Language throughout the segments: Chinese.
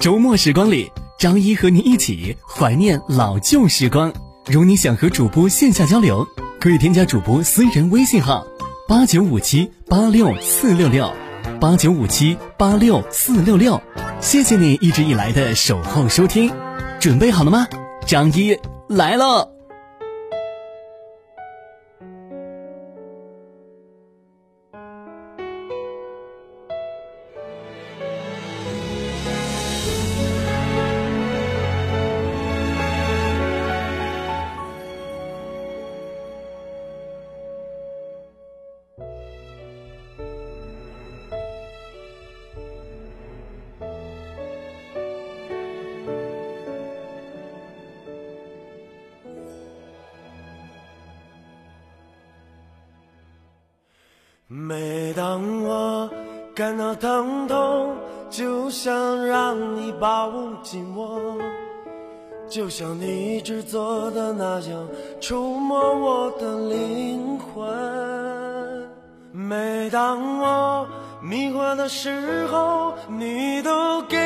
周末时光里，张一和你一起怀念老旧时光。如你想和主播线下交流，可以添加主播私人微信号：八九五七八六四六六，八九五七八六四六六。谢谢你一直以来的守候收听，准备好了吗？张一来了。每当我感到疼痛，就想让你抱紧我，就像你一直做的那样，触摸我的灵魂。每当我迷惑的时候，你都给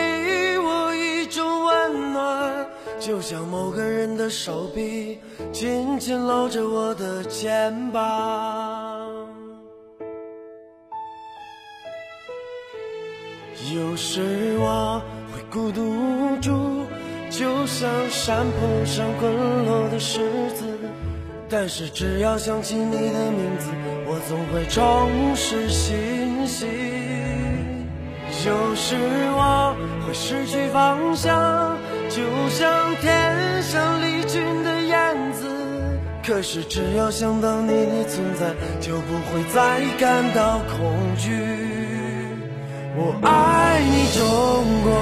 我一种温暖，就像某个人的手臂紧紧搂着我的肩膀。有时我会孤独无助，就像山坡上滚落的石子。但是只要想起你的名字，我总会重拾信心。有时我会失去方向，就像天上离群的燕子。可是只要想到你的存在，就不会再感到恐惧。我爱你，中国，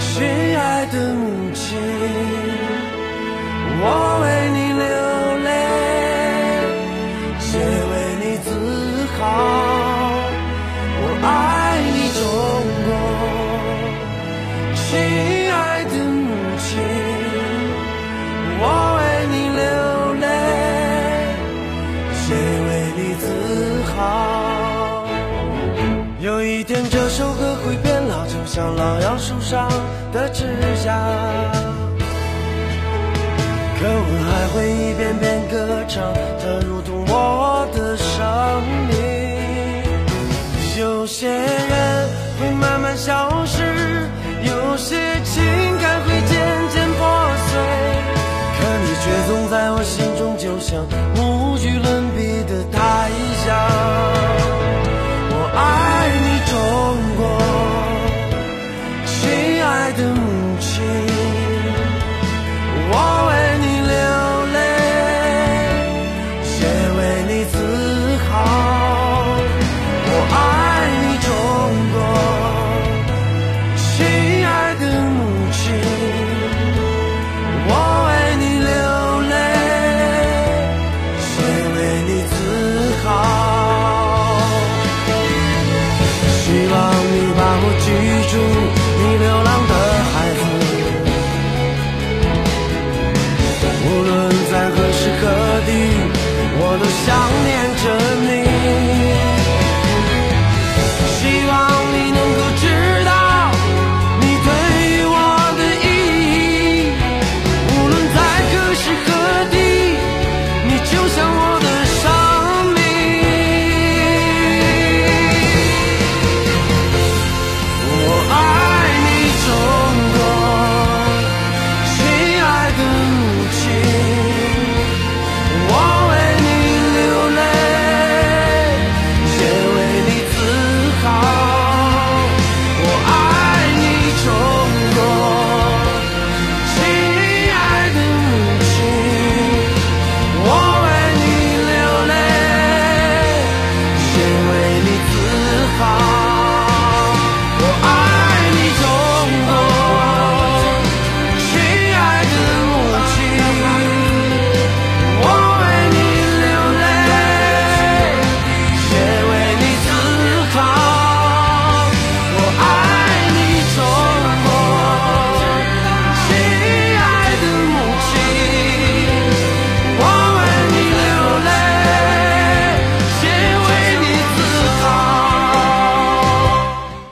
亲爱的母亲，我为你流泪，也为你自豪。老，杨树上的枝桠。可我还会一遍遍歌唱，它如同我的生命。有些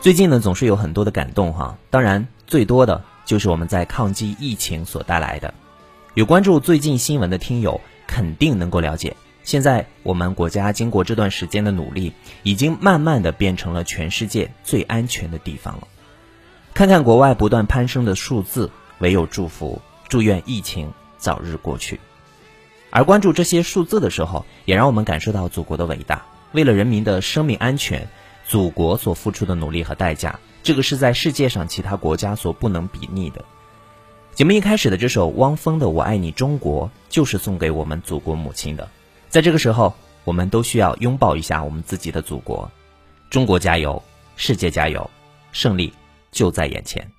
最近呢，总是有很多的感动哈，当然最多的就是我们在抗击疫情所带来的。有关注最近新闻的听友，肯定能够了解，现在我们国家经过这段时间的努力，已经慢慢的变成了全世界最安全的地方了。看看国外不断攀升的数字，唯有祝福，祝愿疫情早日过去。而关注这些数字的时候，也让我们感受到祖国的伟大，为了人民的生命安全。祖国所付出的努力和代价，这个是在世界上其他国家所不能比拟的。节目一开始的这首汪峰的《我爱你中国》，就是送给我们祖国母亲的。在这个时候，我们都需要拥抱一下我们自己的祖国。中国加油，世界加油，胜利就在眼前。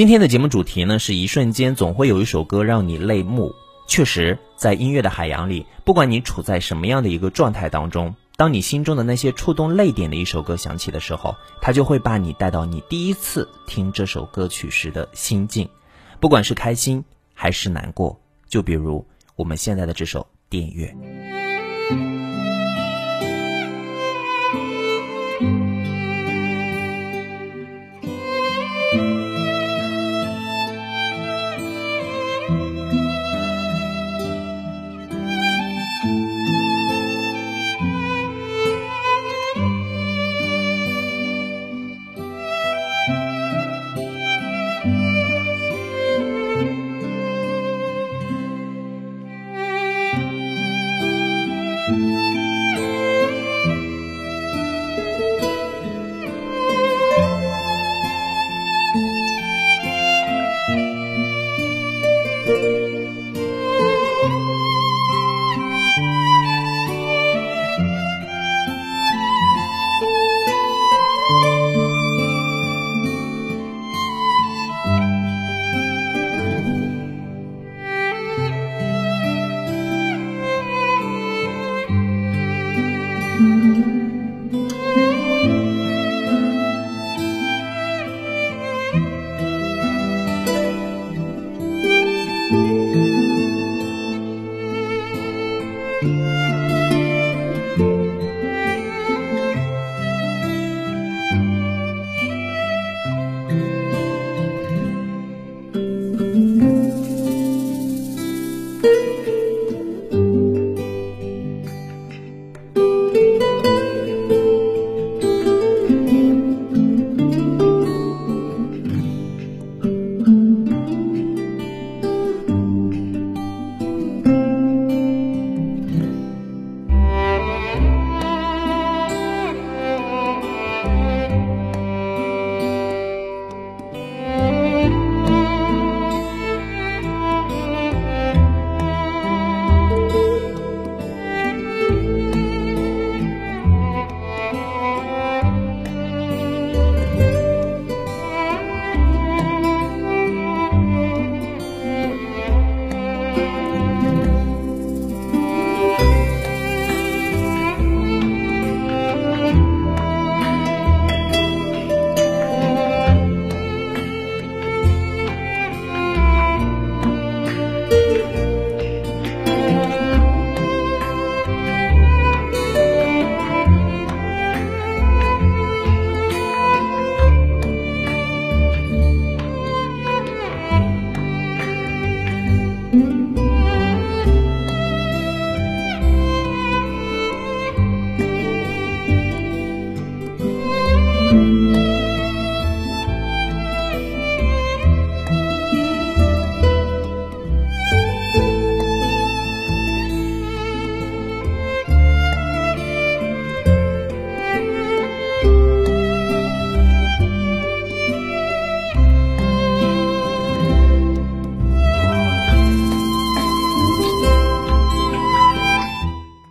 今天的节目主题呢是一瞬间，总会有一首歌让你泪目。确实，在音乐的海洋里，不管你处在什么样的一个状态当中，当你心中的那些触动泪点的一首歌响起的时候，它就会把你带到你第一次听这首歌曲时的心境，不管是开心还是难过。就比如我们现在的这首《电乐》。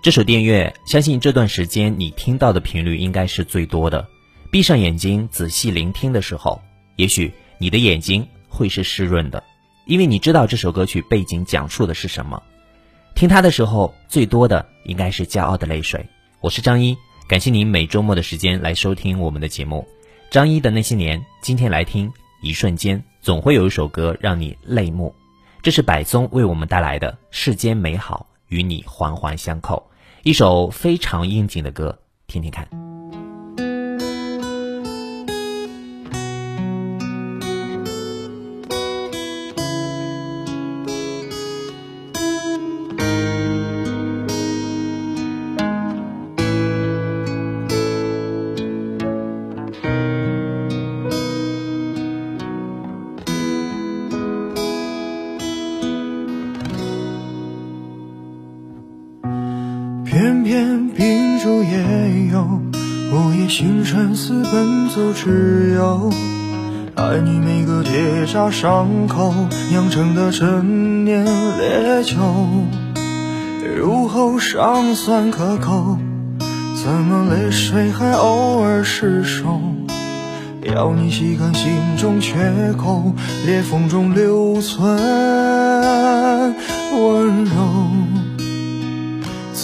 这首电乐，相信这段时间你听到的频率应该是最多的。闭上眼睛，仔细聆听的时候，也许你的眼睛会是湿润的，因为你知道这首歌曲背景讲述的是什么。听它的时候，最多的应该是骄傲的泪水。我是张一，感谢您每周末的时间来收听我们的节目。张一的那些年，今天来听一瞬间，总会有一首歌让你泪目。这是柏松为我们带来的《世间美好与你环环相扣》。一首非常应景的歌，听听看。星辰似奔走之友。爱你每个结痂伤口酿成的陈年烈酒，入喉尚算可口，怎么泪水还偶尔失手？要你细看心中缺口，裂缝中留存温柔。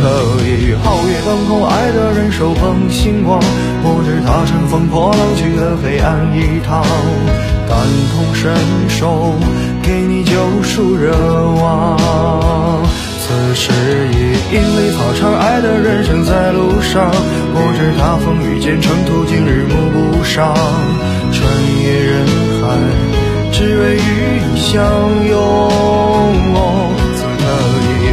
此刻已皓月当空，爱的人手捧星光。我知他乘风破浪，去了黑暗一趟。感同身受，给你救赎热望。此时已莺飞草长，爱的人生在路上。我知他风雨兼程途，经日暮不赏。穿越人海，只为与你相拥。